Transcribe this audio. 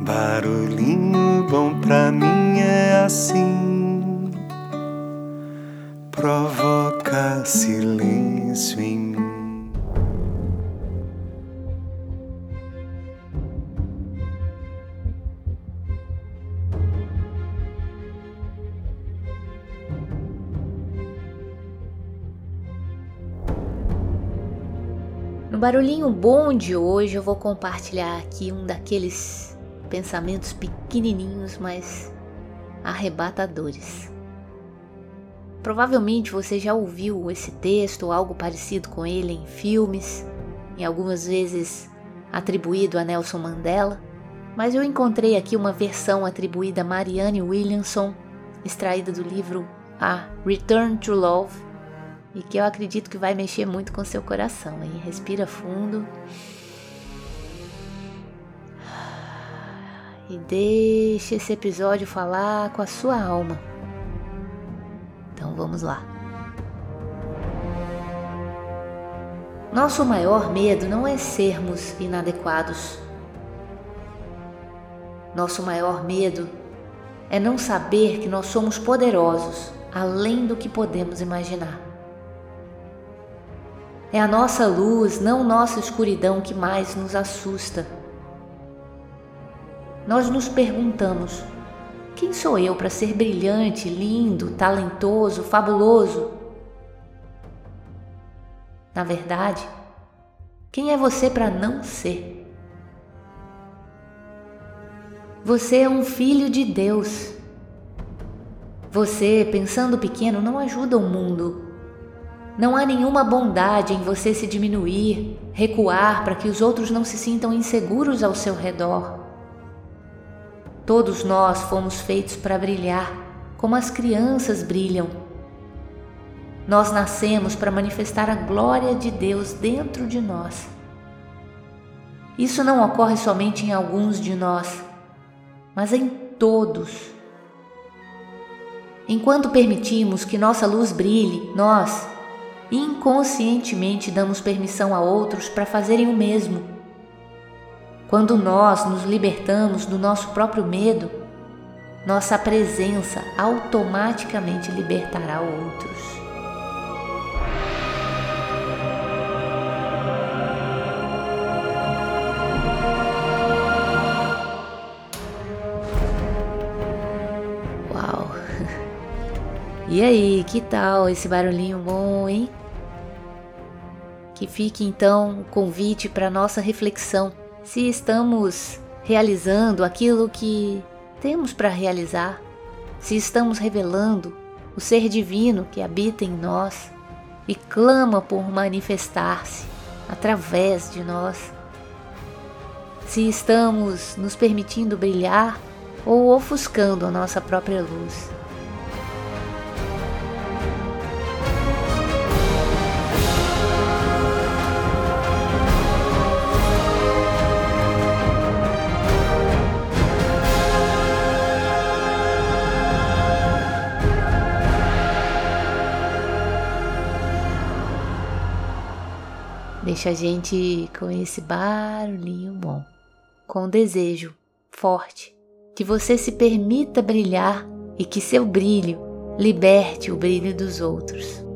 Barulhinho bom pra mim é assim, provoca silêncio em mim. No barulhinho bom de hoje eu vou compartilhar aqui um daqueles pensamentos pequenininhos, mas arrebatadores. Provavelmente você já ouviu esse texto ou algo parecido com ele em filmes, em algumas vezes atribuído a Nelson Mandela, mas eu encontrei aqui uma versão atribuída a Marianne Williamson, extraída do livro A Return to Love, e que eu acredito que vai mexer muito com seu coração. Hein? Respira fundo. E deixe esse episódio falar com a sua alma. Então vamos lá. Nosso maior medo não é sermos inadequados. Nosso maior medo é não saber que nós somos poderosos além do que podemos imaginar. É a nossa luz, não nossa escuridão, que mais nos assusta nós nos perguntamos: quem sou eu para ser brilhante, lindo, talentoso, fabuloso? Na verdade, quem é você para não ser? Você é um filho de Deus. Você, pensando pequeno, não ajuda o mundo. Não há nenhuma bondade em você se diminuir, recuar para que os outros não se sintam inseguros ao seu redor. Todos nós fomos feitos para brilhar, como as crianças brilham. Nós nascemos para manifestar a glória de Deus dentro de nós. Isso não ocorre somente em alguns de nós, mas em todos. Enquanto permitimos que nossa luz brilhe, nós inconscientemente damos permissão a outros para fazerem o mesmo. Quando nós nos libertamos do nosso próprio medo, nossa presença automaticamente libertará outros. Uau! E aí, que tal esse barulhinho bom, hein? Que fique então o convite para nossa reflexão se estamos realizando aquilo que temos para realizar, se estamos revelando o ser divino que habita em nós e clama por manifestar-se através de nós, se estamos nos permitindo brilhar ou ofuscando a nossa própria luz. Deixa a gente com esse barulhinho bom, com um desejo forte que você se permita brilhar e que seu brilho liberte o brilho dos outros.